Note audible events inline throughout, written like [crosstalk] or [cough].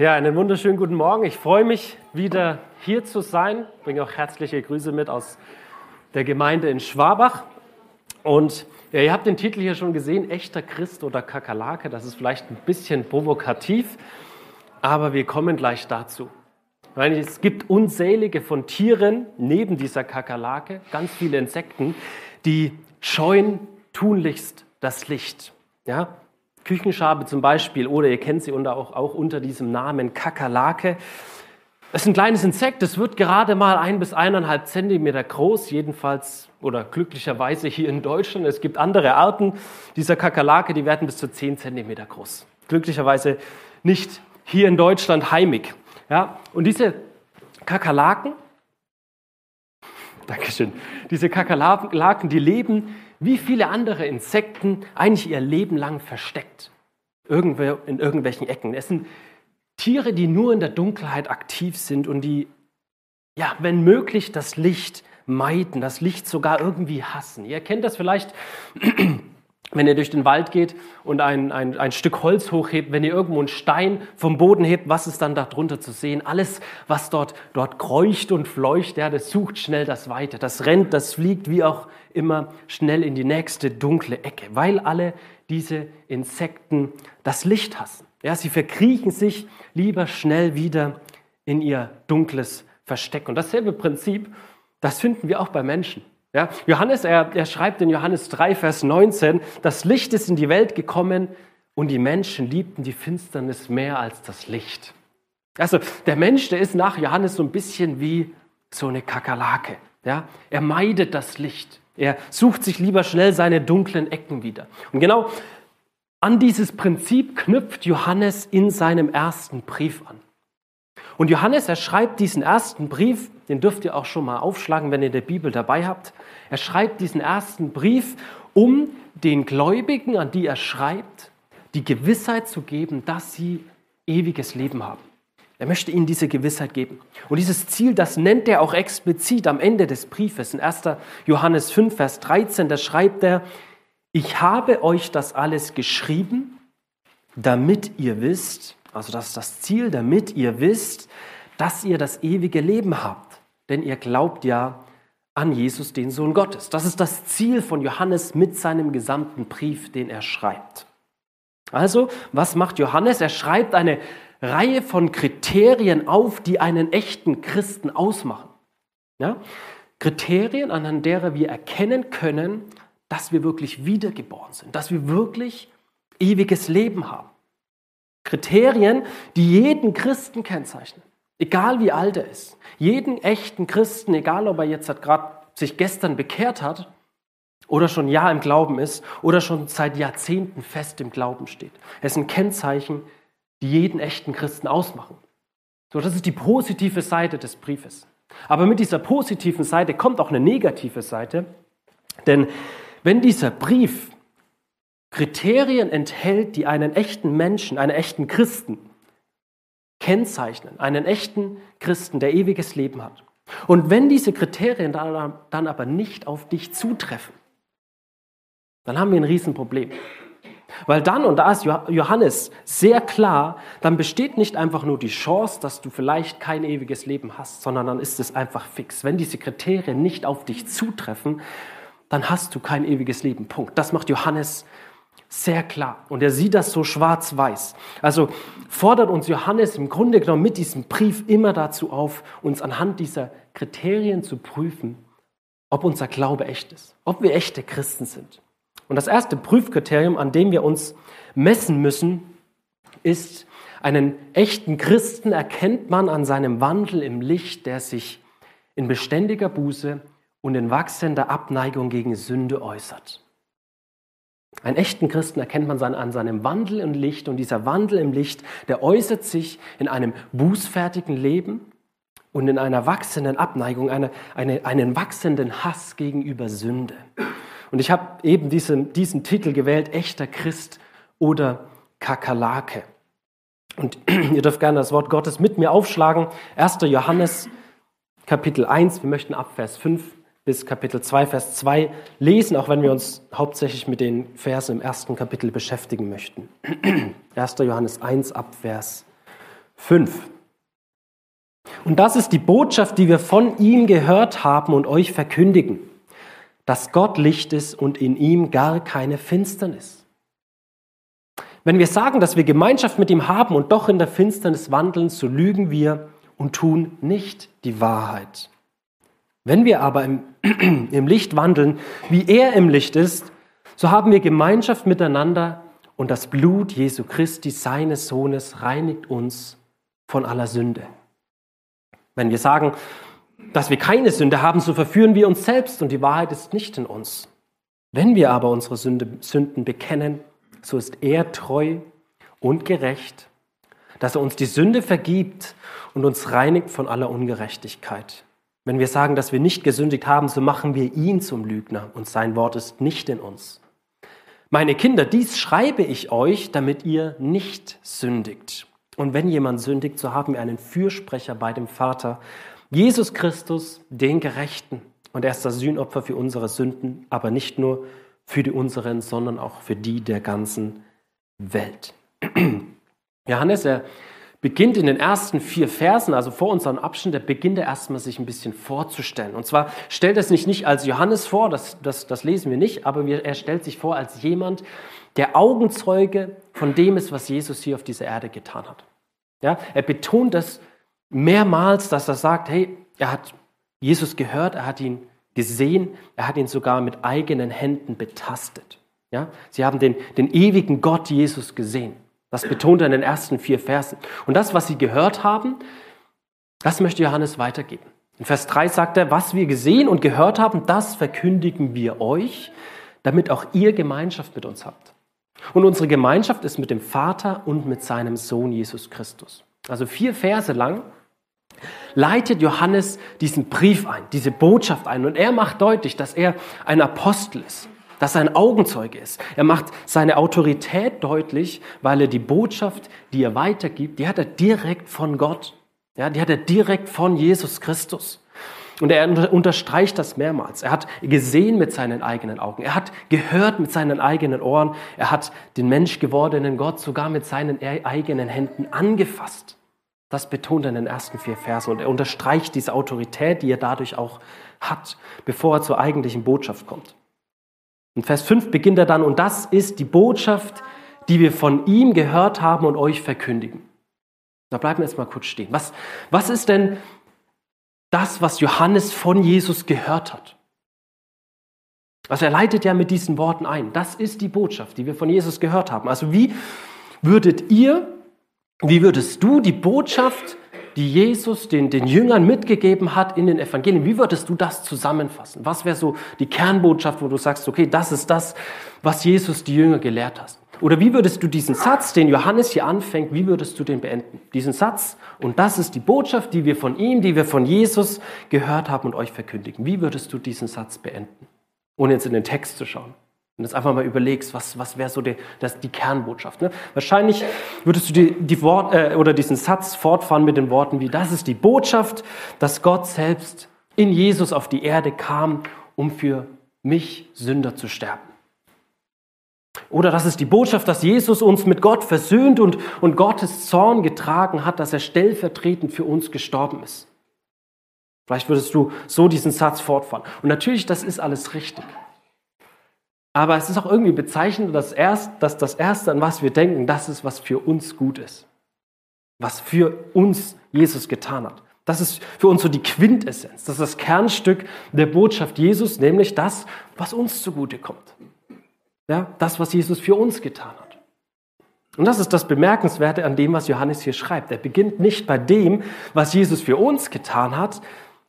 Ja, einen wunderschönen guten Morgen. Ich freue mich, wieder hier zu sein. Ich bringe auch herzliche Grüße mit aus der Gemeinde in Schwabach. Und ja, ihr habt den Titel hier schon gesehen, echter Christ oder Kakerlake. Das ist vielleicht ein bisschen provokativ, aber wir kommen gleich dazu. Weil es gibt unzählige von Tieren neben dieser Kakerlake, ganz viele Insekten, die scheuen tunlichst das Licht. Ja? Küchenschabe zum Beispiel, oder ihr kennt sie unter, auch, auch unter diesem Namen Kakerlake. Es ist ein kleines Insekt, es wird gerade mal ein bis eineinhalb Zentimeter groß, jedenfalls oder glücklicherweise hier in Deutschland. Es gibt andere Arten dieser Kakerlake, die werden bis zu zehn Zentimeter groß. Glücklicherweise nicht hier in Deutschland heimig. Ja, und diese Kakerlaken, [laughs] Dankeschön, diese Kakerlaken, die leben wie viele andere Insekten eigentlich ihr Leben lang versteckt. Irgendwo in irgendwelchen Ecken. Es sind Tiere, die nur in der Dunkelheit aktiv sind und die, ja, wenn möglich, das Licht meiden, das Licht sogar irgendwie hassen. Ihr kennt das vielleicht, [clears throat] wenn ihr durch den Wald geht und ein, ein, ein Stück Holz hochhebt, wenn ihr irgendwo einen Stein vom Boden hebt, was ist dann darunter zu sehen? Alles, was dort, dort kreucht und fleucht, ja, das sucht schnell das Weite. Das rennt, das fliegt wie auch immer schnell in die nächste dunkle Ecke, weil alle diese Insekten das Licht hassen. Ja, sie verkriechen sich lieber schnell wieder in ihr dunkles Versteck. Und dasselbe Prinzip, das finden wir auch bei Menschen. Ja, Johannes, er, er schreibt in Johannes 3, Vers 19, das Licht ist in die Welt gekommen und die Menschen liebten die Finsternis mehr als das Licht. Also der Mensch, der ist nach Johannes so ein bisschen wie so eine Kakerlake. Ja, er meidet das Licht. Er sucht sich lieber schnell seine dunklen Ecken wieder. Und genau an dieses Prinzip knüpft Johannes in seinem ersten Brief an. Und Johannes, er schreibt diesen ersten Brief, den dürft ihr auch schon mal aufschlagen, wenn ihr die Bibel dabei habt. Er schreibt diesen ersten Brief, um den Gläubigen, an die er schreibt, die Gewissheit zu geben, dass sie ewiges Leben haben. Er möchte ihnen diese Gewissheit geben. Und dieses Ziel, das nennt er auch explizit am Ende des Briefes. In 1. Johannes 5, Vers 13, da schreibt er, ich habe euch das alles geschrieben, damit ihr wisst, also das ist das Ziel, damit ihr wisst, dass ihr das ewige Leben habt. Denn ihr glaubt ja an Jesus, den Sohn Gottes. Das ist das Ziel von Johannes mit seinem gesamten Brief, den er schreibt. Also, was macht Johannes? Er schreibt eine Reihe von Kriterien auf, die einen echten Christen ausmachen. Ja? Kriterien, anhand derer wir erkennen können, dass wir wirklich wiedergeboren sind, dass wir wirklich ewiges Leben haben. Kriterien, die jeden Christen kennzeichnen, egal wie alt er ist. Jeden echten Christen, egal ob er jetzt gerade sich gestern bekehrt hat oder schon Jahr im Glauben ist oder schon seit Jahrzehnten fest im Glauben steht. Es sind Kennzeichen, die jeden echten Christen ausmachen. So, das ist die positive Seite des Briefes. Aber mit dieser positiven Seite kommt auch eine negative Seite, denn wenn dieser Brief Kriterien enthält, die einen echten Menschen, einen echten Christen kennzeichnen, einen echten Christen, der ewiges Leben hat. Und wenn diese Kriterien dann, aber nicht auf dich zutreffen, dann haben wir ein Riesenproblem. Weil dann, und da ist Johannes sehr klar, dann besteht nicht einfach nur die Chance, dass du vielleicht kein ewiges Leben hast, sondern dann ist es einfach fix. Wenn diese Kriterien nicht auf dich zutreffen, dann hast du kein ewiges Leben. Punkt. Das macht Johannes sehr klar. Und er sieht das so schwarz-weiß. Also fordert uns Johannes im Grunde genommen mit diesem Brief immer dazu auf, uns anhand dieser Kriterien zu prüfen, ob unser Glaube echt ist, ob wir echte Christen sind. Und das erste Prüfkriterium, an dem wir uns messen müssen, ist, einen echten Christen erkennt man an seinem Wandel im Licht, der sich in beständiger Buße und in wachsender Abneigung gegen Sünde äußert. Einen echten Christen erkennt man an seinem Wandel im Licht und dieser Wandel im Licht, der äußert sich in einem bußfertigen Leben und in einer wachsenden Abneigung, eine, eine, einen wachsenden Hass gegenüber Sünde. Und ich habe eben diesen, diesen Titel gewählt, echter Christ oder Kakerlake. Und [clears throat] ihr dürft gerne das Wort Gottes mit mir aufschlagen. 1. Johannes Kapitel 1, wir möchten ab Vers 5 bis Kapitel 2, Vers 2 lesen, auch wenn wir uns hauptsächlich mit den Versen im ersten Kapitel beschäftigen möchten. [clears throat] 1. Johannes 1 ab Vers 5. Und das ist die Botschaft, die wir von ihm gehört haben und euch verkündigen, dass Gott Licht ist und in ihm gar keine Finsternis. Wenn wir sagen, dass wir Gemeinschaft mit ihm haben und doch in der Finsternis wandeln, so lügen wir und tun nicht die Wahrheit. Wenn wir aber im, [clears throat] im Licht wandeln, wie er im Licht ist, so haben wir Gemeinschaft miteinander und das Blut Jesu Christi, seines Sohnes, reinigt uns von aller Sünde. Wenn wir sagen, dass wir keine Sünde haben, so verführen wir uns selbst und die Wahrheit ist nicht in uns. Wenn wir aber unsere Sünde, Sünden bekennen, so ist er treu und gerecht, dass er uns die Sünde vergibt und uns reinigt von aller Ungerechtigkeit. Wenn wir sagen, dass wir nicht gesündigt haben, so machen wir ihn zum Lügner und sein Wort ist nicht in uns. Meine Kinder, dies schreibe ich euch, damit ihr nicht sündigt. Und wenn jemand sündigt, so haben wir einen Fürsprecher bei dem Vater, Jesus Christus, den Gerechten. Und er ist das Sühnopfer für unsere Sünden, aber nicht nur für die unseren, sondern auch für die der ganzen Welt. [clears throat] Johannes, er beginnt in den ersten vier Versen, also vor unserem Abschnitt, der beginnt er erstmal sich ein bisschen vorzustellen. Und zwar stellt er es nicht, nicht als Johannes vor, das, das, das lesen wir nicht, aber wir, er stellt sich vor als jemand, der Augenzeuge von dem ist, was Jesus hier auf dieser Erde getan hat. Ja, er betont das mehrmals, dass er sagt, hey, er hat Jesus gehört, er hat ihn gesehen, er hat ihn sogar mit eigenen Händen betastet. Ja, sie haben den, den ewigen Gott Jesus gesehen. Das betont er in den ersten vier Versen. Und das, was sie gehört haben, das möchte Johannes weitergeben. In Vers 3 sagt er, was wir gesehen und gehört haben, das verkündigen wir euch, damit auch ihr Gemeinschaft mit uns habt. Und unsere Gemeinschaft ist mit dem Vater und mit seinem Sohn Jesus Christus. Also vier Verse lang leitet Johannes diesen Brief ein, diese Botschaft ein. Und er macht deutlich, dass er ein Apostel ist dass er ein Augenzeuge ist. Er macht seine Autorität deutlich, weil er die Botschaft, die er weitergibt, die hat er direkt von Gott. Ja, die hat er direkt von Jesus Christus. Und er unterstreicht das mehrmals. Er hat gesehen mit seinen eigenen Augen. Er hat gehört mit seinen eigenen Ohren. Er hat den Mensch gewordenen Gott sogar mit seinen e-, eigenen Händen angefasst. Das betont er in den ersten vier Versen. Und er unterstreicht diese Autorität, die er dadurch auch hat, bevor er zur eigentlichen Botschaft kommt. In Vers 5 beginnt er dann, und das ist die Botschaft, die wir von ihm gehört haben und euch verkündigen. Da bleiben wir jetzt mal kurz stehen. Was, was ist denn das, was Johannes von Jesus gehört hat? Also er leitet ja mit diesen Worten ein. Das ist die Botschaft, die wir von Jesus gehört haben. Also wie würdet ihr, wie würdest du die Botschaft die Jesus den, den Jüngern mitgegeben hat in den Evangelien. Wie würdest du das zusammenfassen? Was wäre so die Kernbotschaft, wo du sagst, okay, das ist das, was Jesus die Jünger gelehrt hat? Oder wie würdest du diesen Satz, den Johannes hier anfängt, wie würdest du den beenden? Diesen Satz, und das ist die Botschaft, die wir von ihm, die wir von Jesus gehört haben und euch verkündigen. Wie würdest du diesen Satz beenden? Ohne jetzt in den Text zu schauen. Und jetzt einfach mal überlegst, was, was wäre so die, das, die Kernbotschaft. Ne? Wahrscheinlich würdest du die, die Wort, äh, oder diesen Satz fortfahren mit den Worten wie, das ist die Botschaft, dass Gott selbst in Jesus auf die Erde kam, um für mich Sünder zu sterben. Oder das ist die Botschaft, dass Jesus uns mit Gott versöhnt und, und Gottes Zorn getragen hat, dass er stellvertretend für uns gestorben ist. Vielleicht würdest du so diesen Satz fortfahren. Und natürlich, das ist alles richtig. Aber es ist auch irgendwie bezeichnend, dass, erst, dass das Erste, an was wir denken, das ist, was für uns gut ist. Was für uns Jesus getan hat. Das ist für uns so die Quintessenz. Das ist das Kernstück der Botschaft Jesus, nämlich das, was uns zugute kommt. Ja, das, was Jesus für uns getan hat. Und das ist das Bemerkenswerte an dem, was Johannes hier schreibt. Er beginnt nicht bei dem, was Jesus für uns getan hat,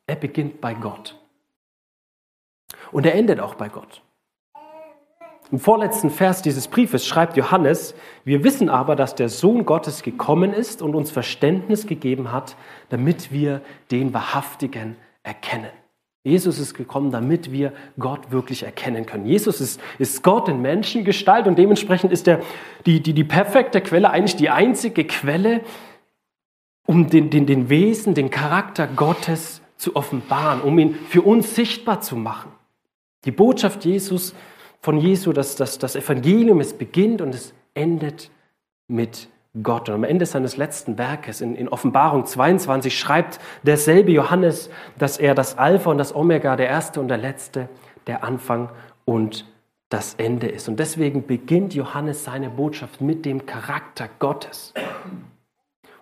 er beginnt bei Gott. Und er endet auch bei Gott. Im vorletzten Vers dieses Briefes schreibt Johannes, wir wissen aber, dass der Sohn Gottes gekommen ist und uns Verständnis gegeben hat, damit wir den Wahrhaftigen erkennen. Jesus ist gekommen, damit wir Gott wirklich erkennen können. Jesus ist, ist Gott in Menschengestalt und dementsprechend ist er die, die, die perfekte Quelle, eigentlich die einzige Quelle, um den, den, den Wesen, den Charakter Gottes zu offenbaren, um ihn für uns sichtbar zu machen. Die Botschaft Jesus ist, von Jesu, dass das, das Evangelium, es beginnt und es endet mit Gott. Und am Ende seines letzten Werkes, in, in, Offenbarung 22, schreibt derselbe Johannes, dass er das Alpha und das Omega, der Erste und der Letzte, der Anfang und das Ende ist. Und deswegen beginnt Johannes seine Botschaft mit dem Charakter Gottes.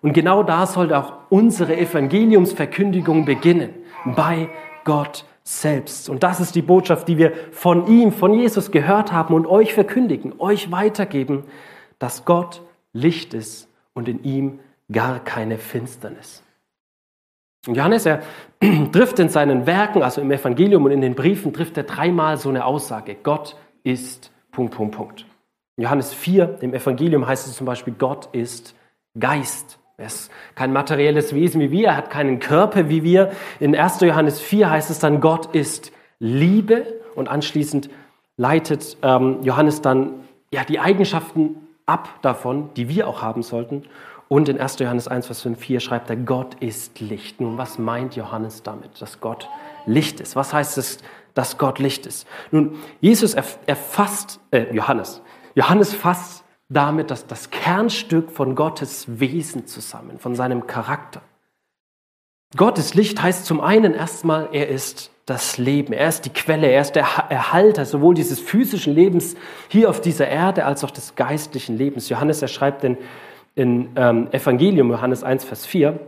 Und genau da sollte auch unsere Evangeliumsverkündigung beginnen, bei Gott selbst. Und das ist die Botschaft, die wir von ihm, von Jesus gehört haben und euch verkündigen, euch weitergeben, dass Gott Licht ist und in ihm gar keine Finsternis. Und Johannes, er [clears throat] trifft in seinen Werken, also im Evangelium und in den Briefen, trifft er dreimal so eine Aussage. Gott ist Punkt, Punkt, Punkt. Johannes 4, im Evangelium heißt es zum Beispiel, Gott ist Geist. Er ist kein materielles Wesen wie wir, er hat keinen Körper wie wir. In 1. Johannes 4 heißt es dann, Gott ist Liebe. Und anschließend leitet ähm, Johannes dann ja, die Eigenschaften ab davon, die wir auch haben sollten. Und in 1. Johannes 1, Vers 5, 4 schreibt er, Gott ist Licht. Nun, was meint Johannes damit, dass Gott Licht ist? Was heißt es, dass Gott Licht ist? Nun, Jesus erfasst, äh, Johannes, Johannes fasst damit dass das Kernstück von Gottes Wesen zusammen, von seinem Charakter. Gottes Licht heißt zum einen erstmal, er ist das Leben, er ist die Quelle, er ist der Erhalter sowohl dieses physischen Lebens hier auf dieser Erde als auch des geistlichen Lebens. Johannes, er schreibt in, in ähm, Evangelium, Johannes 1, Vers 4,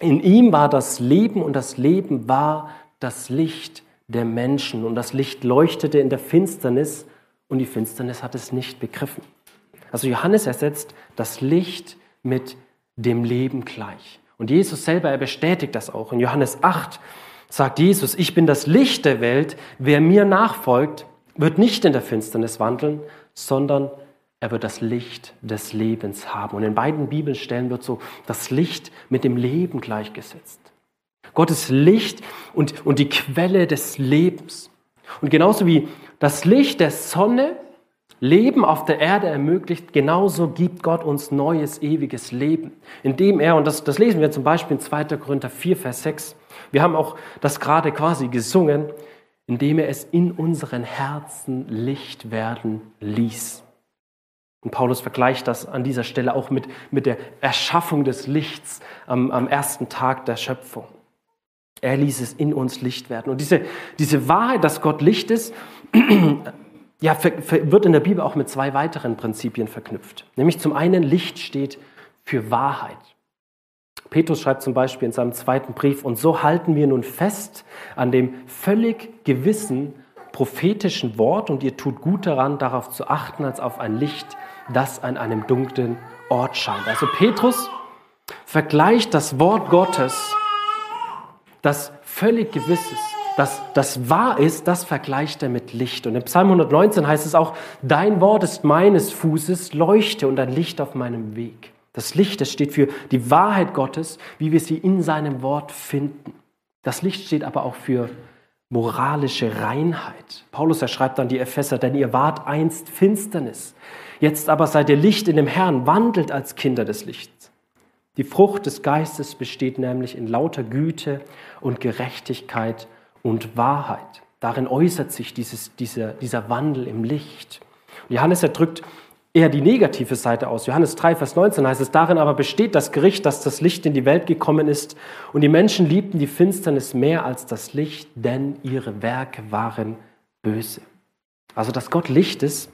in ihm war das Leben und das Leben war das Licht der Menschen und das Licht leuchtete in der Finsternis und die Finsternis hat es nicht begriffen. Also Johannes ersetzt das Licht mit dem Leben gleich. Und Jesus selber, er bestätigt das auch. In Johannes 8 sagt Jesus, ich bin das Licht der Welt. Wer mir nachfolgt, wird nicht in der Finsternis wandeln, sondern er wird das Licht des Lebens haben. Und in beiden Bibelstellen wird so das Licht mit dem Leben gleichgesetzt. Gottes Licht und, und die Quelle des Lebens. Und genauso wie das Licht der Sonne Leben auf der Erde ermöglicht, genauso gibt Gott uns neues, ewiges Leben, indem er, und das, das lesen wir zum Beispiel in 2. Korinther 4, Vers 6, wir haben auch das gerade quasi gesungen, indem er es in unseren Herzen Licht werden ließ. Und Paulus vergleicht das an dieser Stelle auch mit, mit der Erschaffung des Lichts am, am ersten Tag der Schöpfung. Er ließ es in uns Licht werden. Und diese, diese Wahrheit, dass Gott Licht ist, [clears throat] ja, wird in der Bibel auch mit zwei weiteren Prinzipien verknüpft. Nämlich zum einen, Licht steht für Wahrheit. Petrus schreibt zum Beispiel in seinem zweiten Brief, und so halten wir nun fest an dem völlig gewissen prophetischen Wort und ihr tut gut daran, darauf zu achten, als auf ein Licht, das an einem dunklen Ort scheint. Also Petrus vergleicht das Wort Gottes, das völlig gewiss ist, das, das wahr ist, das vergleicht er mit Licht. Und im Psalm 119 heißt es auch, dein Wort ist meines Fußes Leuchte und ein Licht auf meinem Weg. Das Licht, das steht für die Wahrheit Gottes, wie wir sie in seinem Wort finden. Das Licht steht aber auch für moralische Reinheit. Paulus er schreibt an die Epheser, denn ihr wart einst Finsternis. Jetzt aber seid ihr Licht in dem Herrn, wandelt als Kinder des Lichts. Die Frucht des Geistes besteht nämlich in lauter Güte und Gerechtigkeit und Wahrheit. Darin äußert sich dieses, dieser, dieser Wandel im Licht. Johannes erdrückt eher die negative Seite aus. Johannes 3, Vers 19 heißt es, darin aber besteht das Gericht, dass das Licht in die Welt gekommen ist und die Menschen liebten die Finsternis mehr als das Licht, denn ihre Werke waren böse. Also, dass Gott Licht ist,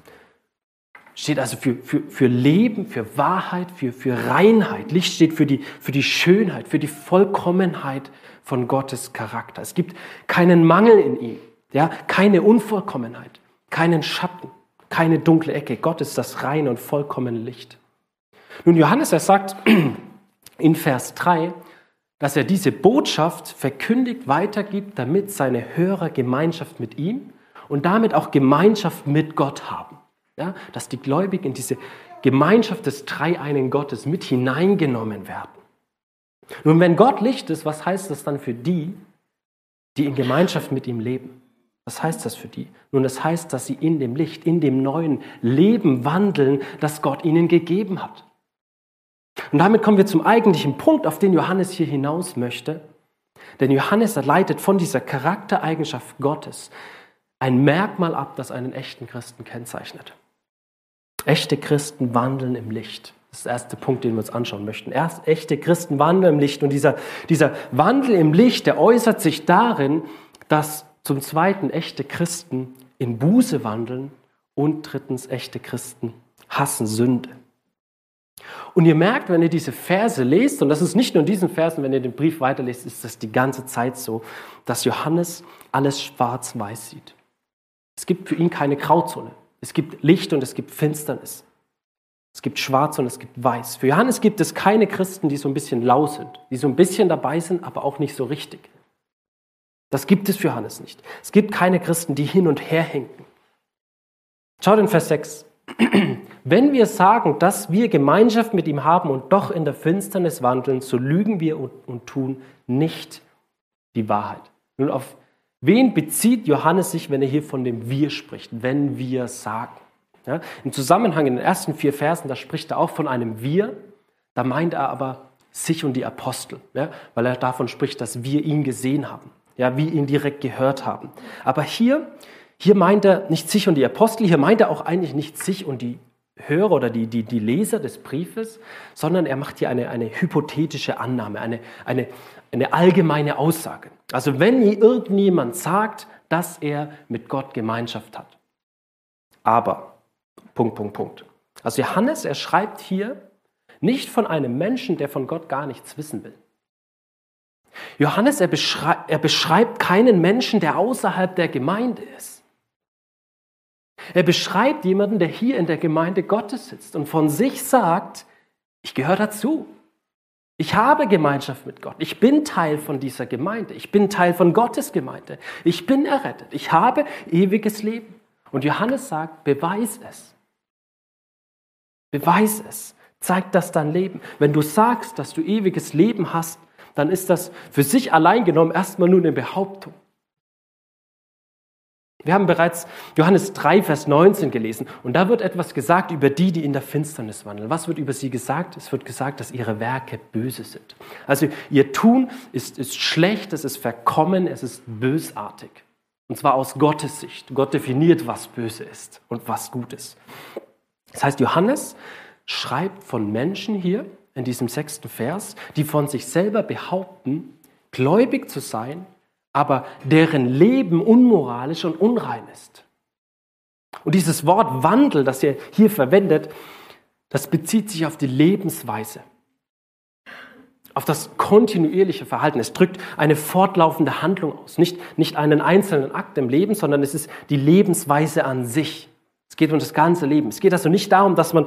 steht also für, für, für Leben, für Wahrheit, für, für Reinheit. Licht steht für die, für die Schönheit, für die Vollkommenheit von Gottes Charakter. Es gibt keinen Mangel in ihm, ja, keine Unvollkommenheit, keinen Schatten, keine dunkle Ecke. Gott ist das reine und vollkommene Licht. Nun, Johannes, er sagt [clears throat] in Vers 3, dass er diese Botschaft verkündigt, weitergibt, damit seine Hörer Gemeinschaft mit ihm und damit auch Gemeinschaft mit Gott haben. Ja, dass die Gläubigen in diese Gemeinschaft des dreieinen Gottes mit hineingenommen werden. Nun, wenn Gott Licht ist, was heißt das dann für die, die in Gemeinschaft mit ihm leben? Was heißt das für die? Nun, das heißt, dass sie in dem Licht, in dem neuen Leben wandeln, das Gott ihnen gegeben hat. Und damit kommen wir zum eigentlichen Punkt, auf den Johannes hier hinaus möchte. Denn Johannes leitet von dieser Charaktereigenschaft Gottes ein Merkmal ab, das einen echten Christen kennzeichnet. Echte Christen wandeln im Licht. Das ist der erste Punkt, den wir uns anschauen möchten. Erst echte Christen wandeln im Licht. Und dieser, dieser Wandel im Licht, der äußert sich darin, dass zum Zweiten echte Christen in Buße wandeln und drittens echte Christen hassen Sünde. Und ihr merkt, wenn ihr diese Verse lest, und das ist nicht nur in diesen Versen, wenn ihr den Brief weiterlest, ist das die ganze Zeit so, dass Johannes alles schwarz-weiß sieht. Es gibt für ihn keine Grauzone. Es gibt Licht und es gibt Finsternis. Es gibt Schwarz und es gibt Weiß. Für Johannes gibt es keine Christen, die so ein bisschen lau sind, die so ein bisschen dabei sind, aber auch nicht so richtig. Das gibt es für Johannes nicht. Es gibt keine Christen, die hin und her hinken. Schaut in Vers 6. [clears throat] Wenn wir sagen, dass wir Gemeinschaft mit ihm haben und doch in der Finsternis wandeln, so lügen wir und, und tun nicht die Wahrheit. Nun, auf wen bezieht Johannes sich, wenn er hier von dem Wir spricht, wenn wir sagen? Ja, Im Zusammenhang in den ersten vier Versen, da spricht er auch von einem Wir, da meint er aber sich und die Apostel, ja, weil er davon spricht, dass wir ihn gesehen haben, ja, wir ihn direkt gehört haben. Aber hier, hier meint er nicht sich und die Apostel, hier meint er auch eigentlich nicht sich und die Hörer oder die, die, die Leser des Briefes, sondern er macht hier eine, eine hypothetische Annahme, eine, eine, eine allgemeine Aussage. Also wenn irgendjemand sagt, dass er mit Gott Gemeinschaft hat. Aber Punkt, Punkt, Punkt. Also Johannes, er schreibt hier nicht von einem Menschen, der von Gott gar nichts wissen will. Johannes, er, beschrei er beschreibt keinen Menschen, der außerhalb der Gemeinde ist. Er beschreibt jemanden, der hier in der Gemeinde Gottes sitzt und von sich sagt, ich gehöre dazu. Ich habe Gemeinschaft mit Gott. Ich bin Teil von dieser Gemeinde. Ich bin Teil von Gottes Gemeinde. Ich bin errettet. Ich habe ewiges Leben. Und Johannes sagt, beweis es. Beweis es. Zeig das dein Leben. Wenn du sagst, dass du ewiges Leben hast, dann ist das für sich allein genommen erstmal nur eine Behauptung. Wir haben bereits Johannes 3, Vers 19 gelesen und da wird etwas gesagt über die, die in der Finsternis wandeln. Was wird über sie gesagt? Es wird gesagt, dass ihre Werke böse sind. Also ihr Tun ist, ist schlecht, es ist verkommen, es ist bösartig. Und zwar aus Gottes Sicht. Gott definiert, was böse ist und was gut ist. Das heißt, Johannes schreibt von Menschen hier in diesem sechsten Vers, die von sich selber behaupten, gläubig zu sein, aber deren Leben unmoralisch und unrein ist. Und dieses Wort Wandel, das er hier verwendet, das bezieht sich auf die Lebensweise, auf das kontinuierliche Verhalten. Es drückt eine fortlaufende Handlung aus, nicht, nicht einen einzelnen Akt im Leben, sondern es ist die Lebensweise an sich. Es geht um das ganze Leben. Es geht also nicht darum, dass man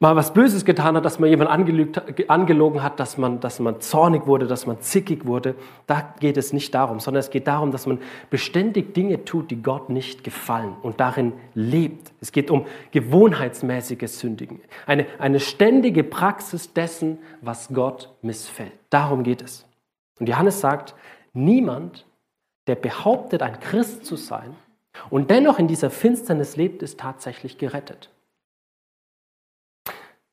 mal was Böses getan hat, dass man jemand angelogen hat, dass man, dass man zornig wurde, dass man zickig wurde. Da geht es nicht darum, sondern es geht darum, dass man beständig Dinge tut, die Gott nicht gefallen und darin lebt. Es geht um gewohnheitsmäßiges Sündigen. Eine, eine ständige Praxis dessen, was Gott missfällt. Darum geht es. Und Johannes sagt, niemand, der behauptet, ein Christ zu sein und dennoch in dieser Finsternis lebt, ist tatsächlich gerettet.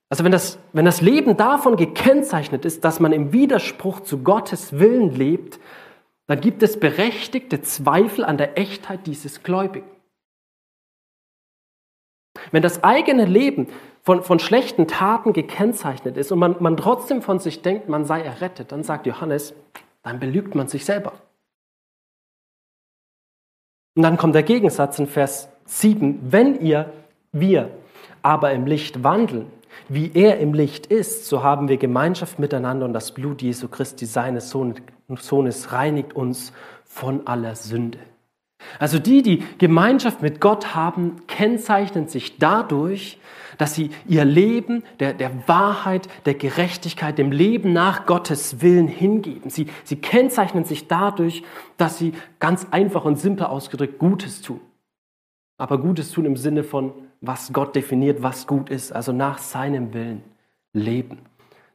Also wenn das, wenn das Leben davon gekennzeichnet ist, dass man im Widerspruch zu Gottes Willen lebt, dann gibt es berechtigte Zweifel an der Echtheit dieses Gläubigen. Wenn das eigene Leben von, von schlechten Taten gekennzeichnet ist und man, man trotzdem von sich denkt, man sei errettet, dann sagt Johannes, dann belügt man sich selber. Und dann kommt der Gegensatz in Vers 7, wenn ihr, wir aber im Licht wandeln, wie er im Licht ist, so haben wir Gemeinschaft miteinander und das Blut Jesu Christi, seines Sohnes, reinigt uns von aller Sünde. Also die, die Gemeinschaft mit Gott haben, kennzeichnen sich dadurch, dass sie ihr Leben der, der Wahrheit, der Gerechtigkeit, dem Leben nach Gottes Willen hingeben. Sie, sie kennzeichnen sich dadurch, dass sie ganz einfach und simpel ausgedrückt Gutes tun. Aber Gutes tun im Sinne von was Gott definiert, was gut ist, also nach seinem Willen leben.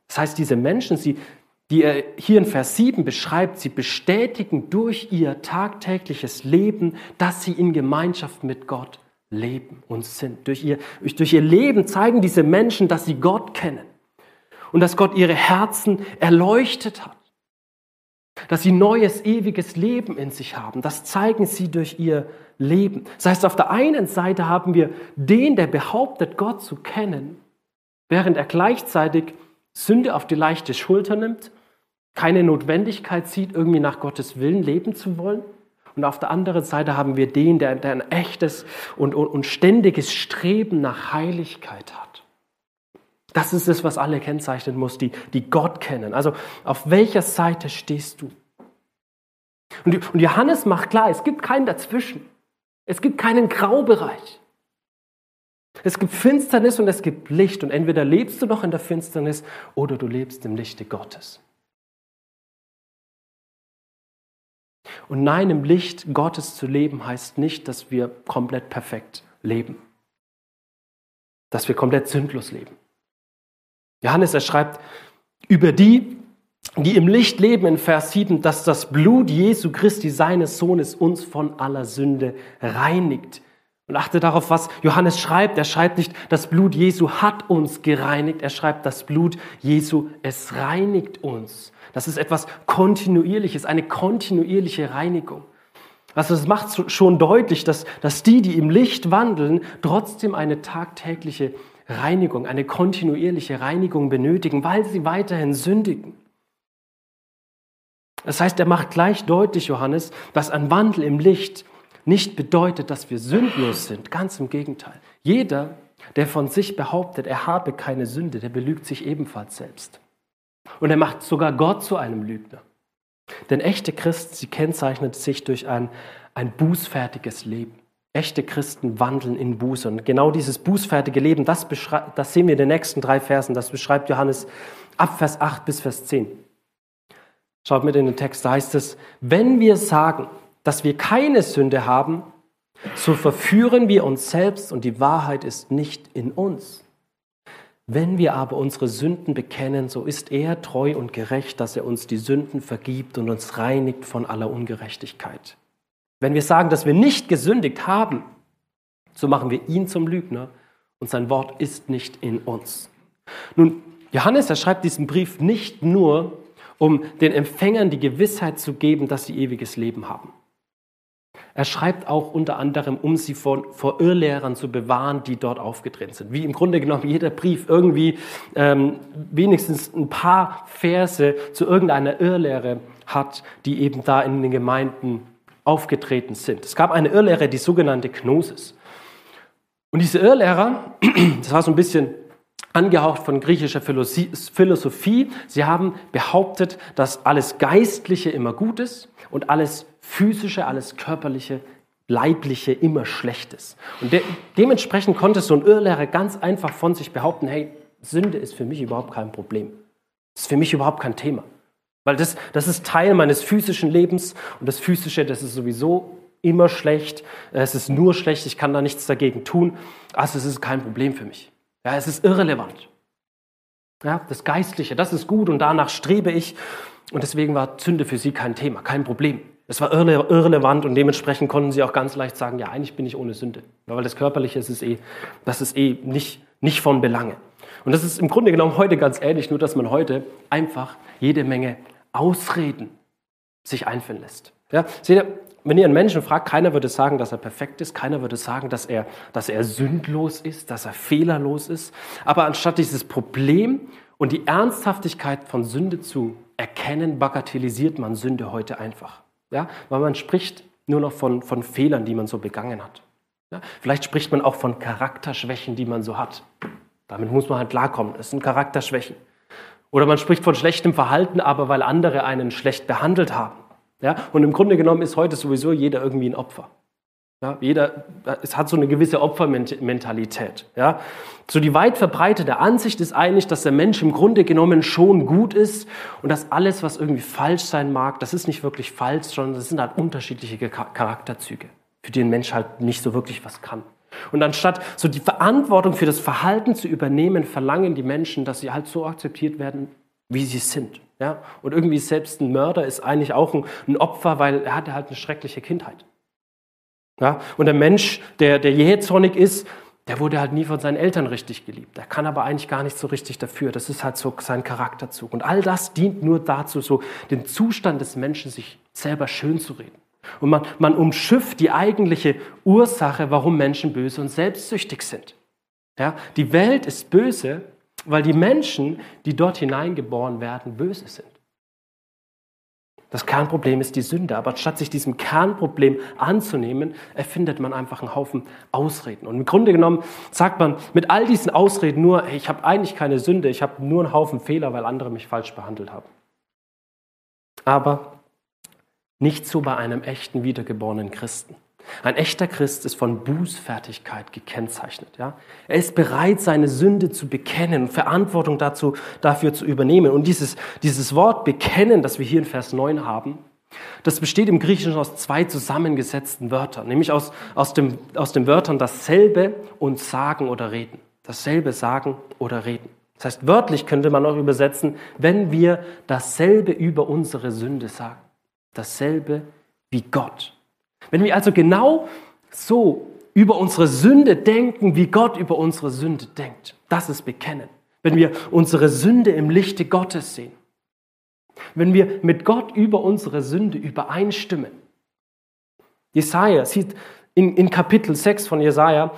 Das heißt, diese Menschen, sie, die er hier in Vers 7 beschreibt, sie bestätigen durch ihr tagtägliches Leben, dass sie in Gemeinschaft mit Gott leben und sind. Durch ihr, durch ihr Leben zeigen diese Menschen, dass sie Gott kennen und dass Gott ihre Herzen erleuchtet hat. Dass sie neues, ewiges Leben in sich haben. Das zeigen sie durch ihr leben. Das heißt, auf der einen Seite haben wir den, der behauptet, Gott zu kennen, während er gleichzeitig Sünde auf die leichte Schulter nimmt, keine Notwendigkeit sieht, irgendwie nach Gottes Willen leben zu wollen. Und auf der anderen Seite haben wir den, der, der ein echtes und, und, und ständiges Streben nach Heiligkeit hat. Das ist es, was alle kennzeichnen muss, die, die Gott kennen. Also auf welcher Seite stehst du? Und, und Johannes macht klar, es gibt keinen dazwischen. Es gibt keinen Graubereich. Es gibt Finsternis und es gibt Licht. Und entweder lebst du noch in der Finsternis oder du lebst im Lichte Gottes. Und nein, im Licht Gottes zu leben heißt nicht, dass wir komplett perfekt leben. Dass wir komplett sündlos leben. Johannes, er schreibt über die, die im Licht leben in Vers 7, dass das Blut Jesu Christi, seines Sohnes, uns von aller Sünde reinigt. Und achte darauf, was Johannes schreibt. Er schreibt nicht, das Blut Jesu hat uns gereinigt. Er schreibt, das Blut Jesu, es reinigt uns. Das ist etwas Kontinuierliches, eine kontinuierliche Reinigung. Also das macht schon deutlich, dass, dass die, die im Licht wandeln, trotzdem eine tagtägliche Reinigung, eine kontinuierliche Reinigung benötigen, weil sie weiterhin sündigen. Das heißt, er macht gleich deutlich, Johannes, dass ein Wandel im Licht nicht bedeutet, dass wir sündlos sind. Ganz im Gegenteil. Jeder, der von sich behauptet, er habe keine Sünde, der belügt sich ebenfalls selbst. Und er macht sogar Gott zu einem Lügner. Denn echte Christen, sie kennzeichnet sich durch ein, ein bußfertiges Leben. Echte Christen wandeln in Buße. Und genau dieses bußfertige Leben, das, das sehen wir in den nächsten drei Versen. Das beschreibt Johannes ab Vers 8 bis Vers 10. Schaut mit in den Text, da heißt es, wenn wir sagen, dass wir keine Sünde haben, so verführen wir uns selbst und die Wahrheit ist nicht in uns. Wenn wir aber unsere Sünden bekennen, so ist er treu und gerecht, dass er uns die Sünden vergibt und uns reinigt von aller Ungerechtigkeit. Wenn wir sagen, dass wir nicht gesündigt haben, so machen wir ihn zum Lügner und sein Wort ist nicht in uns. Nun, Johannes, er schreibt diesen Brief nicht nur, um den Empfängern die Gewissheit zu geben, dass sie ewiges Leben haben. Er schreibt auch unter anderem, um sie vor, vor Irrlehrern zu bewahren, die dort aufgetreten sind. Wie im Grunde genommen jeder Brief irgendwie ähm, wenigstens ein paar Verse zu irgendeiner Irrlehre hat, die eben da in den Gemeinden aufgetreten sind. Es gab eine Irrlehre, die sogenannte Gnosis. Und diese Irrlehrer, [clears throat] das war so ein bisschen angehaucht von griechischer Philosophie. Sie haben behauptet, dass alles Geistliche immer gut ist und alles Physische, alles Körperliche, Leibliche immer schlecht ist. Und de dementsprechend konnte so ein Irrlehrer ganz einfach von sich behaupten, hey, Sünde ist für mich überhaupt kein Problem. Das ist für mich überhaupt kein Thema. Weil das, das ist Teil meines physischen Lebens und das Physische, das ist sowieso immer schlecht. Es ist nur schlecht, ich kann da nichts dagegen tun. Also es ist kein Problem für mich. Ja, es ist irrelevant. Ja, das Geistliche, das ist gut und danach strebe ich. Und deswegen war Sünde für sie kein Thema, kein Problem. Es war irre, irrelevant und dementsprechend konnten sie auch ganz leicht sagen, ja, eigentlich bin ich ohne Sünde. Weil das Körperliche ist, ist eh, das ist eh nicht, nicht von Belange. Und das ist im Grunde genommen heute ganz ähnlich, nur dass man heute einfach jede Menge Ausreden sich einfallen lässt. Ja, seht ihr, wenn ihr einen Menschen fragt, keiner würde sagen, dass er perfekt ist, keiner würde sagen, dass er, dass er sündlos ist, dass er fehlerlos ist. Aber anstatt dieses Problem und die Ernsthaftigkeit von Sünde zu erkennen, bagatellisiert man Sünde heute einfach. Ja? Weil man spricht nur noch von, von Fehlern, die man so begangen hat. Ja? Vielleicht spricht man auch von Charakterschwächen, die man so hat. Damit muss man halt klarkommen. Das sind Charakterschwächen. Oder man spricht von schlechtem Verhalten, aber weil andere einen schlecht behandelt haben. Ja? Und im Grunde genommen ist heute sowieso jeder irgendwie ein Opfer. Ja, jeder es hat so eine gewisse Opfermentalität. Ja. So die weit verbreitete Ansicht ist eigentlich, dass der Mensch im Grunde genommen schon gut ist und dass alles, was irgendwie falsch sein mag, das ist nicht wirklich falsch, sondern das sind halt unterschiedliche Charakterzüge, für die ein Mensch halt nicht so wirklich was kann. Und anstatt so die Verantwortung für das Verhalten zu übernehmen, verlangen die Menschen, dass sie halt so akzeptiert werden, wie sie sind. Ja? Und irgendwie selbst ein Mörder ist eigentlich auch ein, Opfer, weil er hatte halt eine schreckliche Kindheit. Ja? Und der Mensch, der, der jähzornig ist, der wurde halt nie von seinen Eltern richtig geliebt. Der kann aber eigentlich gar nicht so richtig dafür. Das ist halt so sein Charakterzug. Und all das dient nur dazu, so den Zustand des Menschen sich selber schön zu reden. Und man, man umschifft die eigentliche Ursache, warum Menschen böse und selbstsüchtig sind. Ja, die Welt ist böse, weil die Menschen, die dort hineingeboren werden, böse sind. Das Kernproblem ist die Sünde. Aber statt sich diesem Kernproblem anzunehmen, erfindet man einfach einen Haufen Ausreden. Und im Grunde genommen sagt man mit all diesen Ausreden nur, ich habe eigentlich keine Sünde, ich habe nur einen Haufen Fehler, weil andere mich falsch behandelt haben. Aber nicht so bei einem echten wiedergeborenen Christen. Ein echter Christ ist von Bußfertigkeit gekennzeichnet. Ja? Er ist bereit, seine Sünde zu bekennen und Verantwortung dazu, dafür zu übernehmen. Und dieses, dieses Wort bekennen, das wir hier in Vers 9 haben, das besteht im Griechischen aus zwei zusammengesetzten Wörtern, nämlich aus, aus, dem, aus den Wörtern dasselbe und sagen oder reden. Dasselbe sagen oder reden. Das heißt, wörtlich könnte man auch übersetzen, wenn wir dasselbe über unsere Sünde sagen. Dasselbe wie Gott. Wenn wir also genau so über unsere Sünde denken, wie Gott über unsere Sünde denkt, das ist Bekennen. Wenn wir unsere Sünde im Lichte Gottes sehen, wenn wir mit Gott über unsere Sünde übereinstimmen. Jesaja sieht in, in Kapitel 6 von Jesaja,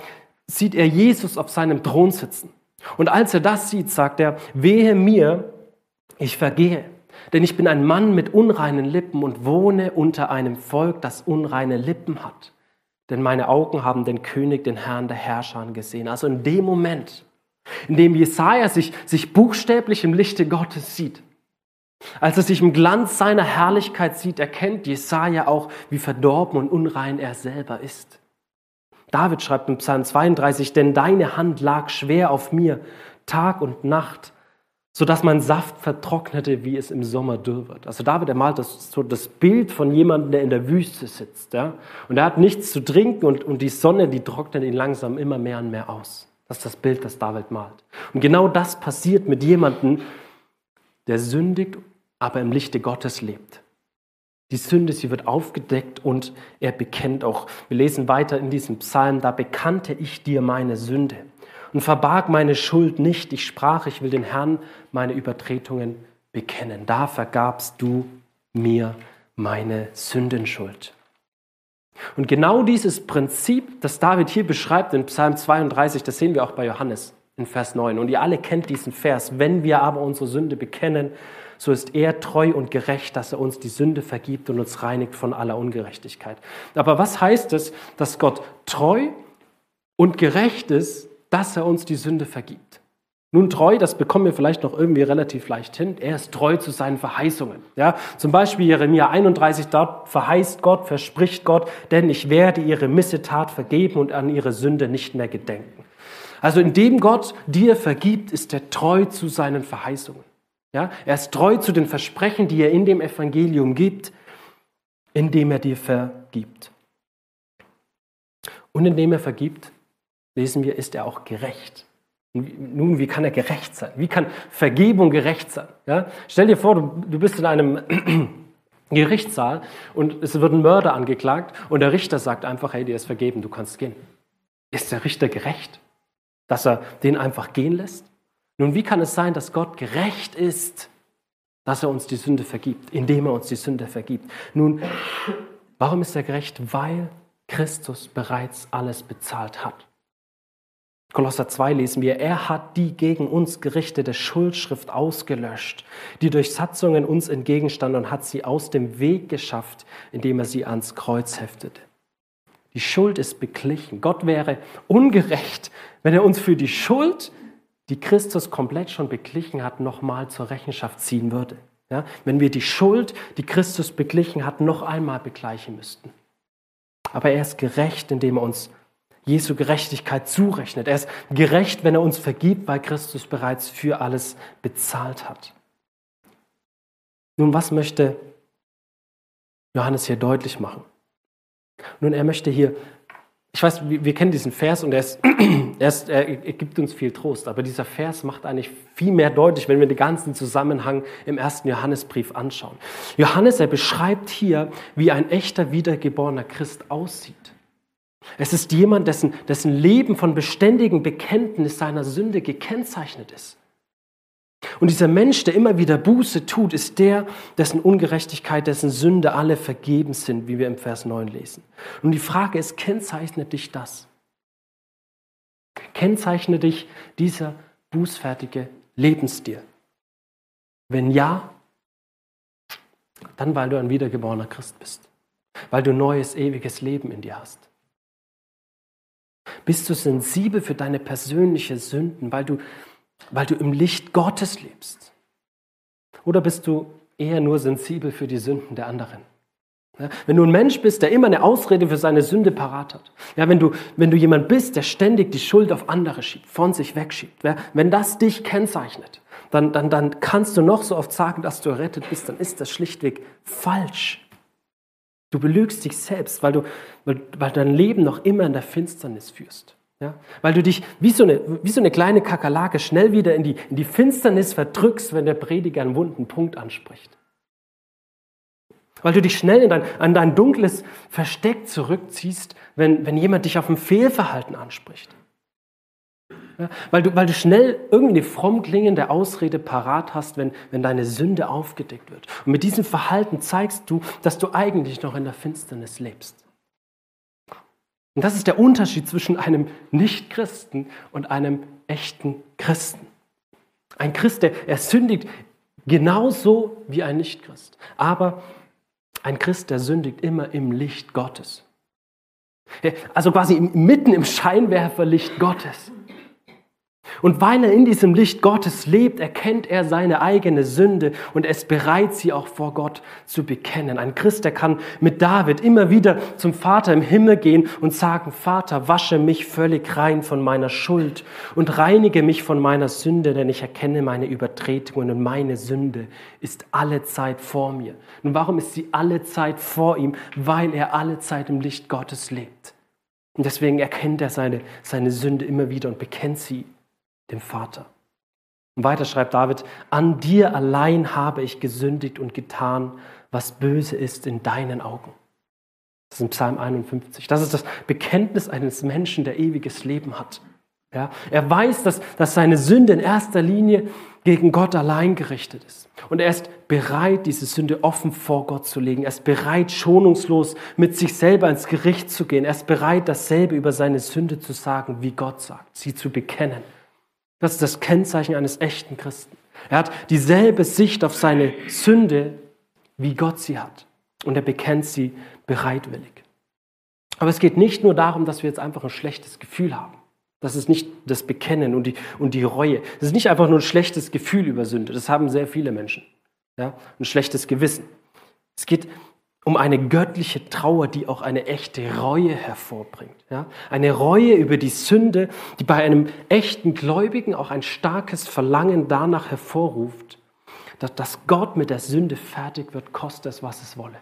sieht er Jesus auf seinem Thron sitzen. Und als er das sieht, sagt er, wehe mir, ich vergehe. Denn ich bin ein Mann mit unreinen Lippen und wohne unter einem Volk, das unreine Lippen hat. Denn meine Augen haben den König, den Herrn der Herrscher gesehen. Also in dem Moment, in dem Jesaja sich, sich buchstäblich im Lichte Gottes sieht, als er sich im Glanz seiner Herrlichkeit sieht, erkennt Jesaja auch, wie verdorben und unrein er selber ist. David schreibt im Psalm 32, denn deine Hand lag schwer auf mir, Tag und Nacht sodass mein Saft vertrocknete, wie es im Sommer dürr wird. Also David, er malt das, so das Bild von jemandem, der in der Wüste sitzt. Ja? Und er hat nichts zu trinken und, und die Sonne, die trocknet ihn langsam immer mehr und mehr aus. Das ist das Bild, das David malt. Und genau das passiert mit jemandem, der sündigt, aber im Lichte Gottes lebt. Die Sünde, sie wird aufgedeckt und er bekennt auch. Wir lesen weiter in diesem Psalm, da bekannte ich dir meine Sünde und verbarg meine Schuld nicht. Ich sprach, ich will den Herrn meine Übertretungen bekennen. Da vergabst du mir meine Sündenschuld. Und genau dieses Prinzip, das David hier beschreibt in Psalm 32, das sehen wir auch bei Johannes in Vers 9. Und ihr alle kennt diesen Vers. Wenn wir aber unsere Sünde bekennen, so ist er treu und gerecht, dass er uns die Sünde vergibt und uns reinigt von aller Ungerechtigkeit. Aber was heißt es, dass Gott treu und gerecht ist, dass er uns die Sünde vergibt. Nun treu, das bekommen wir vielleicht noch irgendwie relativ leicht hin. Er ist treu zu seinen Verheißungen. Ja, zum Beispiel Jeremia 31, dort verheißt Gott, verspricht Gott, denn ich werde ihre Missetat vergeben und an ihre Sünde nicht mehr gedenken. Also indem Gott dir vergibt, ist er treu zu seinen Verheißungen. Ja, er ist treu zu den Versprechen, die er in dem Evangelium gibt, indem er dir vergibt. Und indem er vergibt, lesen wir, ist er auch gerecht. Nun, wie kann er gerecht sein? Wie kann Vergebung gerecht sein? Ja? Stell dir vor, du, du bist in einem [clears throat] Gerichtssaal und es wird ein Mörder angeklagt und der Richter sagt einfach, hey, dir ist vergeben, du kannst gehen. Ist der Richter gerecht, dass er den einfach gehen lässt? Nun, wie kann es sein, dass Gott gerecht ist, dass er uns die Sünde vergibt, indem er uns die Sünde vergibt? Nun, warum ist er gerecht? Weil Christus bereits alles bezahlt hat. Kolosser 2 lesen wir, er hat die gegen uns gerichtete Schuldschrift ausgelöscht, die durch Satzungen uns entgegenstand und hat sie aus dem Weg geschafft, indem er sie ans Kreuz heftete. Die Schuld ist beglichen. Gott wäre ungerecht, wenn er uns für die Schuld, die Christus komplett schon beglichen hat, nochmal zur Rechenschaft ziehen würde. Ja, wenn wir die Schuld, die Christus beglichen hat, noch einmal begleichen müssten. Aber er ist gerecht, indem er uns Jesu Gerechtigkeit zurechnet. Er ist gerecht, wenn er uns vergibt, weil Christus bereits für alles bezahlt hat. Nun, was möchte Johannes hier deutlich machen? Nun, er möchte hier, ich weiß, wir kennen diesen Vers und er, ist, [clears throat] er, ist, er gibt uns viel Trost, aber dieser Vers macht eigentlich viel mehr deutlich, wenn wir den ganzen Zusammenhang im ersten Johannesbrief anschauen. Johannes, er beschreibt hier, wie ein echter wiedergeborener Christ aussieht. Es ist jemand, dessen, dessen Leben von beständigem Bekenntnis seiner Sünde gekennzeichnet ist. Und dieser Mensch, der immer wieder Buße tut, ist der, dessen Ungerechtigkeit, dessen Sünde alle vergeben sind, wie wir im Vers 9 lesen. Und die Frage ist, kennzeichnet dich das? Kennzeichnet dich dieser bußfertige Lebensstil? Wenn ja, dann weil du ein wiedergeborener Christ bist, weil du neues, ewiges Leben in dir hast. Bist du sensibel für deine persönlichen Sünden, weil du, weil du im Licht Gottes lebst? Oder bist du eher nur sensibel für die Sünden der anderen? Ja, wenn du ein Mensch bist, der immer eine Ausrede für seine Sünde parat hat, ja, wenn, du, wenn du jemand bist, der ständig die Schuld auf andere schiebt, von sich wegschiebt, ja, wenn das dich kennzeichnet, dann, dann, dann kannst du noch so oft sagen, dass du errettet bist, dann ist das schlichtweg falsch. Du belügst dich selbst, weil du weil, weil dein Leben noch immer in der Finsternis führst. Ja? Weil du dich wie so, eine, wie so eine kleine Kakerlake schnell wieder in die, in die Finsternis verdrückst, wenn der Prediger einen wunden Punkt anspricht. Weil du dich schnell in dein, an dein dunkles Versteck zurückziehst, wenn, wenn jemand dich auf ein Fehlverhalten anspricht. Ja, weil, du, weil du schnell irgendwie eine fromm klingende Ausrede parat hast, wenn, wenn deine Sünde aufgedeckt wird. Und mit diesem Verhalten zeigst du, dass du eigentlich noch in der Finsternis lebst. Und das ist der Unterschied zwischen einem Nichtchristen und einem echten Christen. Ein Christ, der er sündigt genauso wie ein Nichtchrist. Aber ein Christ, der sündigt immer im Licht Gottes. Also quasi mitten im Scheinwerferlicht Gottes. Und weil er in diesem Licht Gottes lebt, erkennt er seine eigene Sünde und ist bereit, sie auch vor Gott zu bekennen. Ein Christ, der kann mit David immer wieder zum Vater im Himmel gehen und sagen, Vater, wasche mich völlig rein von meiner Schuld und reinige mich von meiner Sünde, denn ich erkenne meine Übertretungen und meine Sünde ist alle Zeit vor mir. Und warum ist sie alle Zeit vor ihm? Weil er alle Zeit im Licht Gottes lebt. Und deswegen erkennt er seine, seine Sünde immer wieder und bekennt sie dem Vater. Und weiter schreibt David, an dir allein habe ich gesündigt und getan, was böse ist in deinen Augen. Das ist in Psalm 51. Das ist das Bekenntnis eines Menschen, der ewiges Leben hat. Ja, er weiß, dass, dass seine Sünde in erster Linie gegen Gott allein gerichtet ist. Und er ist bereit, diese Sünde offen vor Gott zu legen. Er ist bereit, schonungslos mit sich selber ins Gericht zu gehen. Er ist bereit, dasselbe über seine Sünde zu sagen, wie Gott sagt, sie zu bekennen. Das ist das Kennzeichen eines echten Christen. Er hat dieselbe Sicht auf seine Sünde, wie Gott sie hat. Und er bekennt sie bereitwillig. Aber es geht nicht nur darum, dass wir jetzt einfach ein schlechtes Gefühl haben. Das ist nicht das Bekennen und die, und die Reue. Das ist nicht einfach nur ein schlechtes Gefühl über Sünde. Das haben sehr viele Menschen. Ja? Ein schlechtes Gewissen. Es geht um eine göttliche Trauer, die auch eine echte Reue hervorbringt. Ja? Eine Reue über die Sünde, die bei einem echten Gläubigen auch ein starkes Verlangen danach hervorruft, dass, dass Gott mit der Sünde fertig wird, koste es, was es wolle.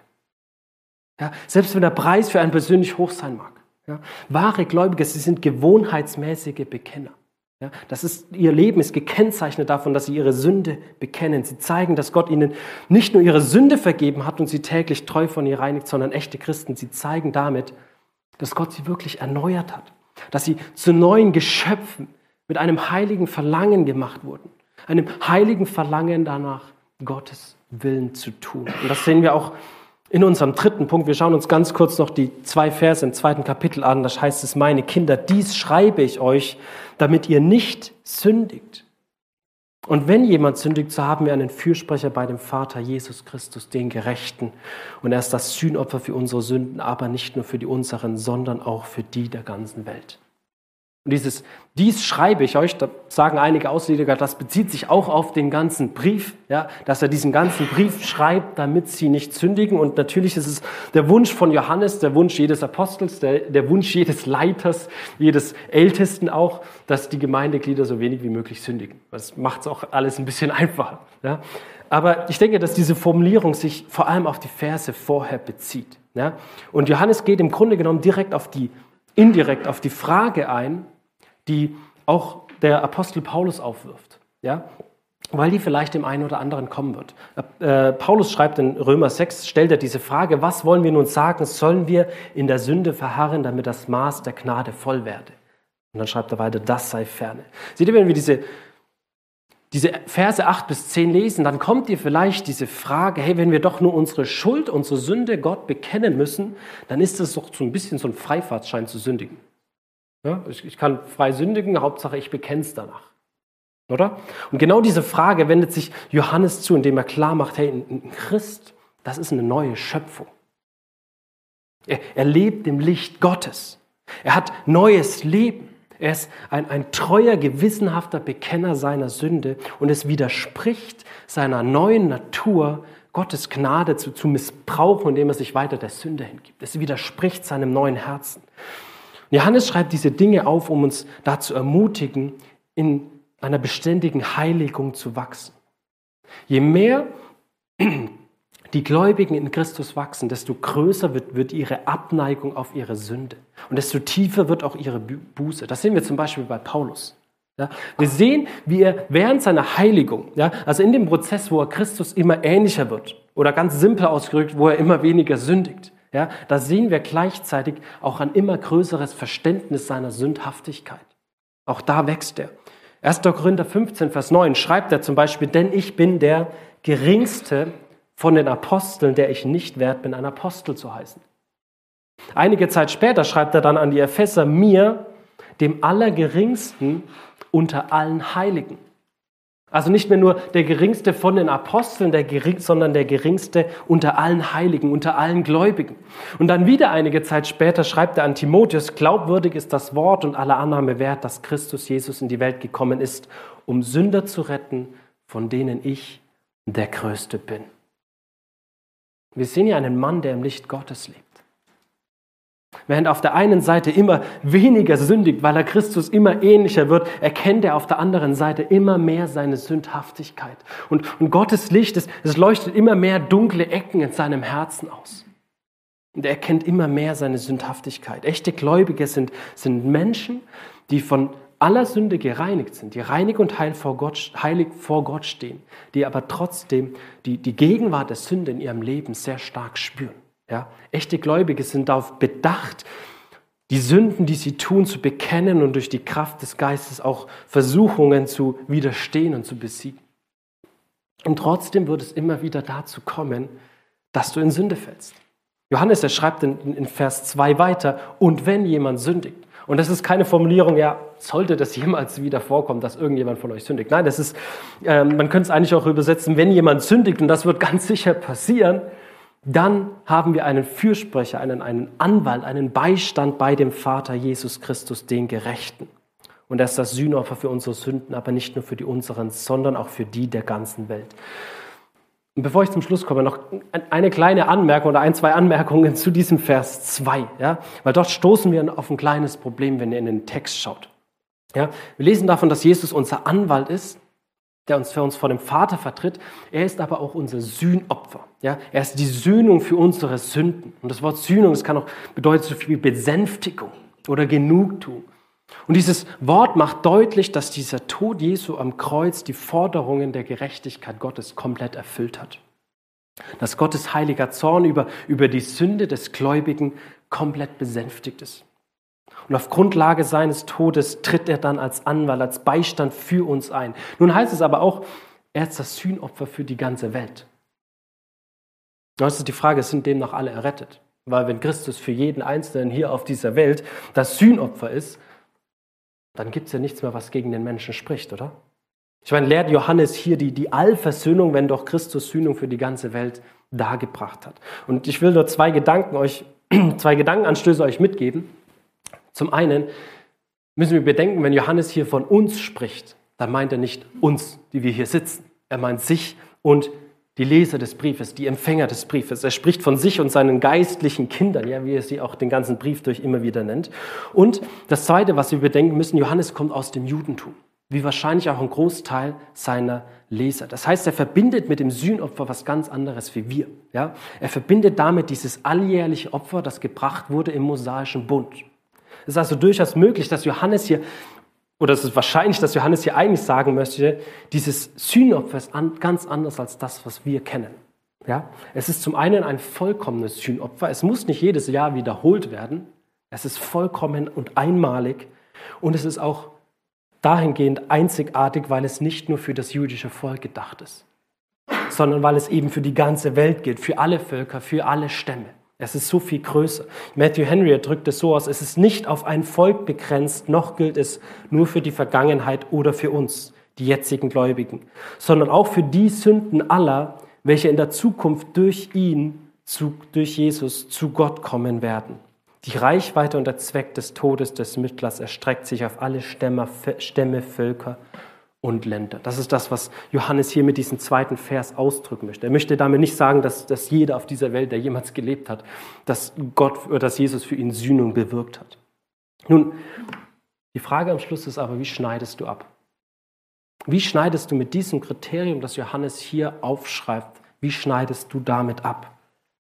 Ja? Selbst wenn der Preis für einen persönlich hoch sein mag. Ja? Wahre Gläubige, sie sind gewohnheitsmäßige Bekenner. Ja, das ist, ihr Leben ist gekennzeichnet davon, dass sie ihre Sünde bekennen. Sie zeigen, dass Gott ihnen nicht nur ihre Sünde vergeben hat und sie täglich treu von ihr reinigt, sondern echte Christen. Sie zeigen damit, dass Gott sie wirklich erneuert hat. Dass sie zu neuen Geschöpfen mit einem heiligen Verlangen gemacht wurden. Einem heiligen Verlangen danach, Gottes Willen zu tun. Und das sehen wir auch in unserem dritten Punkt, wir schauen uns ganz kurz noch die zwei Verse im zweiten Kapitel an. Das heißt es, meine Kinder, dies schreibe ich euch, damit ihr nicht sündigt. Und wenn jemand sündigt, so haben wir einen Fürsprecher bei dem Vater Jesus Christus, den Gerechten. Und er ist das Sühnopfer für unsere Sünden, aber nicht nur für die unseren, sondern auch für die der ganzen Welt. Und dieses, dies schreibe ich euch, da sagen einige Ausleger, das bezieht sich auch auf den ganzen Brief, ja, dass er diesen ganzen Brief schreibt, damit sie nicht sündigen. Und natürlich ist es der Wunsch von Johannes, der Wunsch jedes Apostels, der, der Wunsch jedes Leiters, jedes Ältesten auch, dass die Gemeindeglieder so wenig wie möglich sündigen. Das macht es auch alles ein bisschen [laughs] einfacher. Ja. Aber ich denke, dass diese Formulierung sich vor allem auf die Verse vorher bezieht. Ja. Und Johannes geht im Grunde genommen direkt auf die indirekt auf die Frage ein, die auch der Apostel Paulus aufwirft. Ja? Weil die vielleicht dem einen oder anderen kommen wird. Äh, Paulus schreibt in Römer 6, stellt er diese Frage, was wollen wir nun sagen? Sollen wir in der Sünde verharren, damit das Maß der Gnade voll werde? Und dann schreibt er weiter, das sei ferne. Seht ihr, wenn wir diese diese Verse 8 bis 10 lesen, dann kommt dir vielleicht diese Frage, hey, wenn wir doch nur unsere Schuld, unsere Sünde Gott bekennen müssen, dann ist das doch so ein bisschen so ein Freifahrtschein zu sündigen. Ja, ich, ich kann frei sündigen, Hauptsache ich bekenne es danach. Oder? Und genau diese Frage wendet sich Johannes zu, indem er klar macht, hey, ein Christ, das ist eine neue Schöpfung. Er, er lebt im Licht Gottes. Er hat neues Leben. Er ist ein, ein treuer, gewissenhafter Bekenner seiner Sünde und es widerspricht seiner neuen Natur, Gottes Gnade zu, zu missbrauchen, indem er sich weiter der Sünde hingibt. Es widerspricht seinem neuen Herzen. Johannes schreibt diese Dinge auf, um uns dazu ermutigen, in einer beständigen Heiligung zu wachsen. Je mehr die Gläubigen in Christus wachsen, desto größer wird, wird ihre Abneigung auf ihre Sünde. Und desto tiefer wird auch ihre Buße. Das sehen wir zum Beispiel bei Paulus. Ja, wir sehen, wie er während seiner Heiligung, ja, also in dem Prozess, wo er Christus immer ähnlicher wird, oder ganz simpel ausgedrückt, wo er immer weniger sündigt, ja, da sehen wir gleichzeitig auch ein immer größeres Verständnis seiner Sündhaftigkeit. Auch da wächst er. 1. Korinther 15, Vers 9 schreibt er zum Beispiel, denn ich bin der geringste von den Aposteln, der ich nicht wert bin, ein Apostel zu heißen. Einige Zeit später schreibt er dann an die Epheser, mir, dem Allergeringsten unter allen Heiligen. Also nicht mehr nur der geringste von den Aposteln, der gering, sondern der geringste unter allen Heiligen, unter allen Gläubigen. Und dann wieder einige Zeit später schreibt er an Timotheus, glaubwürdig ist das Wort und aller Annahme wert, dass Christus Jesus in die Welt gekommen ist, um Sünder zu retten, von denen ich der Größte bin. Wir sehen hier einen Mann, der im Licht Gottes lebt. Während auf der einen Seite immer weniger sündigt, weil er Christus immer ähnlicher wird, erkennt er auf der anderen Seite immer mehr seine Sündhaftigkeit. Und, und Gottes Licht, es, es leuchtet immer mehr dunkle Ecken in seinem Herzen aus. Und er erkennt immer mehr seine Sündhaftigkeit. Echte Gläubige sind, sind Menschen, die von aller Sünde gereinigt sind, die reinig und heil vor Gott, heilig vor Gott stehen, die aber trotzdem die, die Gegenwart der Sünde in ihrem Leben sehr stark spüren. Ja? Echte Gläubige sind darauf bedacht, die Sünden, die sie tun, zu bekennen und durch die Kraft des Geistes auch Versuchungen zu widerstehen und zu besiegen. Und trotzdem wird es immer wieder dazu kommen, dass du in Sünde fällst. Johannes, er schreibt in, in Vers 2 weiter, und wenn jemand sündigt, und das ist keine Formulierung, ja, sollte das jemals wieder vorkommen, dass irgendjemand von euch sündigt. Nein, das ist, äh, man könnte es eigentlich auch übersetzen, wenn jemand sündigt, und das wird ganz sicher passieren, dann haben wir einen Fürsprecher, einen, einen Anwalt, einen Beistand bei dem Vater Jesus Christus, den Gerechten. Und er ist das Sühnopfer für unsere Sünden, aber nicht nur für die unseren, sondern auch für die der ganzen Welt. Und bevor ich zum Schluss komme, noch eine kleine Anmerkung oder ein, zwei Anmerkungen [laughs] zu diesem Vers 2. Ja? Weil dort stoßen wir auf ein kleines Problem, wenn ihr in den Text schaut. Ja? Wir lesen davon, dass Jesus unser Anwalt ist der uns für uns vor dem Vater vertritt. Er ist aber auch unser Sühnopfer. Ja? Er ist die Sühnung für unsere Sünden. Und das Wort Sühnung, das kann auch bedeuten so viel wie Besänftigung oder Genugtuung. Und dieses Wort macht deutlich, dass dieser Tod Jesu am Kreuz die Forderungen der Gerechtigkeit Gottes komplett erfüllt hat. Dass Gottes heiliger Zorn über, über die Sünde des Gläubigen komplett besänftigt ist. Und auf Grundlage seines Todes tritt er dann als Anwalt, als Beistand für uns ein. Nun heißt es aber auch, er ist das Sühnopfer für die ganze Welt. Das ist die Frage, sind demnach alle errettet? Weil wenn Christus für jeden Einzelnen hier auf dieser Welt das Sühnopfer ist, dann gibt es ja nichts mehr, was gegen den Menschen spricht, oder? Ich meine, lehrt Johannes hier die, die Allversöhnung, wenn doch Christus Sühnung für die ganze Welt dargebracht hat. Und ich will nur zwei Gedanken euch, [clears throat] zwei Gedankenanstöße euch mitgeben. Zum einen müssen wir bedenken, wenn Johannes hier von uns spricht, dann meint er nicht uns, die wir hier sitzen. Er meint sich und die Leser des Briefes, die Empfänger des Briefes. Er spricht von sich und seinen geistlichen Kindern, ja, wie er sie auch den ganzen Brief durch immer wieder nennt. Und das Zweite, was wir bedenken müssen, Johannes kommt aus dem Judentum, wie wahrscheinlich auch ein Großteil seiner Leser. Das heißt, er verbindet mit dem Sühnopfer was ganz anderes wie wir. Ja? Er verbindet damit dieses alljährliche Opfer, das gebracht wurde im mosaischen Bund. Es ist also durchaus möglich, dass Johannes hier, oder es ist wahrscheinlich, dass Johannes hier eigentlich sagen möchte, dieses Sühnopfer ist ganz anders als das, was wir kennen. Ja? Es ist zum einen ein vollkommenes Sühnopfer. Es muss nicht jedes Jahr wiederholt werden. Es ist vollkommen und einmalig. Und es ist auch dahingehend einzigartig, weil es nicht nur für das jüdische Volk gedacht ist, sondern weil es eben für die ganze Welt gilt, für alle Völker, für alle Stämme. Es ist so viel größer. Matthew Henry drückt es so aus, es ist nicht auf ein Volk begrenzt, noch gilt es nur für die Vergangenheit oder für uns. die jetzigen Gläubigen, sondern auch für die Sünden aller, welche in der Zukunft durch ihn, zu, durch Jesus, zu Gott kommen werden. Die Reichweite und der Zweck des Todes des Mittlers erstreckt sich auf alle Stämme, Stämme, Völker und Länder. Das ist das, was Johannes hier mit diesem zweiten Vers ausdrücken möchte. Er möchte damit nicht sagen, dass, dass jeder auf dieser Welt, der jemals gelebt hat, dass Gott oder dass Jesus für ihn Sühnung bewirkt hat. Nun, die Frage am Schluss ist aber, wie schneidest du ab? Wie schneidest du mit diesem Kriterium, das Johannes hier aufschreibt, wie schneidest du damit ab?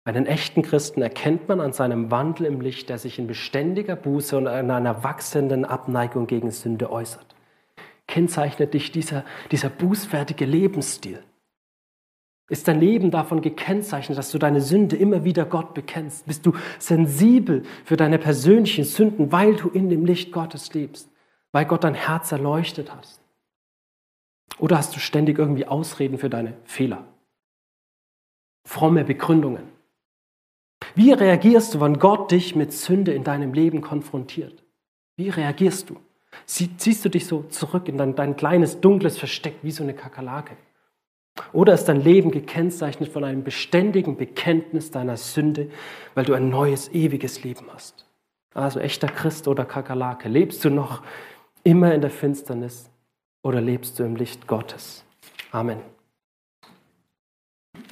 Einen echten Christen erkennt man an seinem Wandel im Licht, der sich in beständiger Buße und in einer wachsenden Abneigung gegen Sünde äußert. Kennzeichnet dich dieser, dieser bußfertige Lebensstil? Ist dein Leben davon gekennzeichnet, dass du deine Sünde immer wieder Gott bekennst? Bist du sensibel für deine persönlichen Sünden, weil du in dem Licht Gottes lebst, weil Gott dein Herz erleuchtet hast? Oder hast du ständig irgendwie Ausreden für deine Fehler? Fromme Begründungen. Wie reagierst du, wenn Gott dich mit Sünde in deinem Leben konfrontiert? Wie reagierst du? Ziehst du dich so zurück in dein, dein kleines, dunkles Versteck wie so eine Kakerlake? Oder ist dein Leben gekennzeichnet von einem beständigen Bekenntnis deiner Sünde, weil du ein neues, ewiges Leben hast? Also echter Christ oder Kakerlake. Lebst du noch immer in der Finsternis oder lebst du im Licht Gottes? Amen.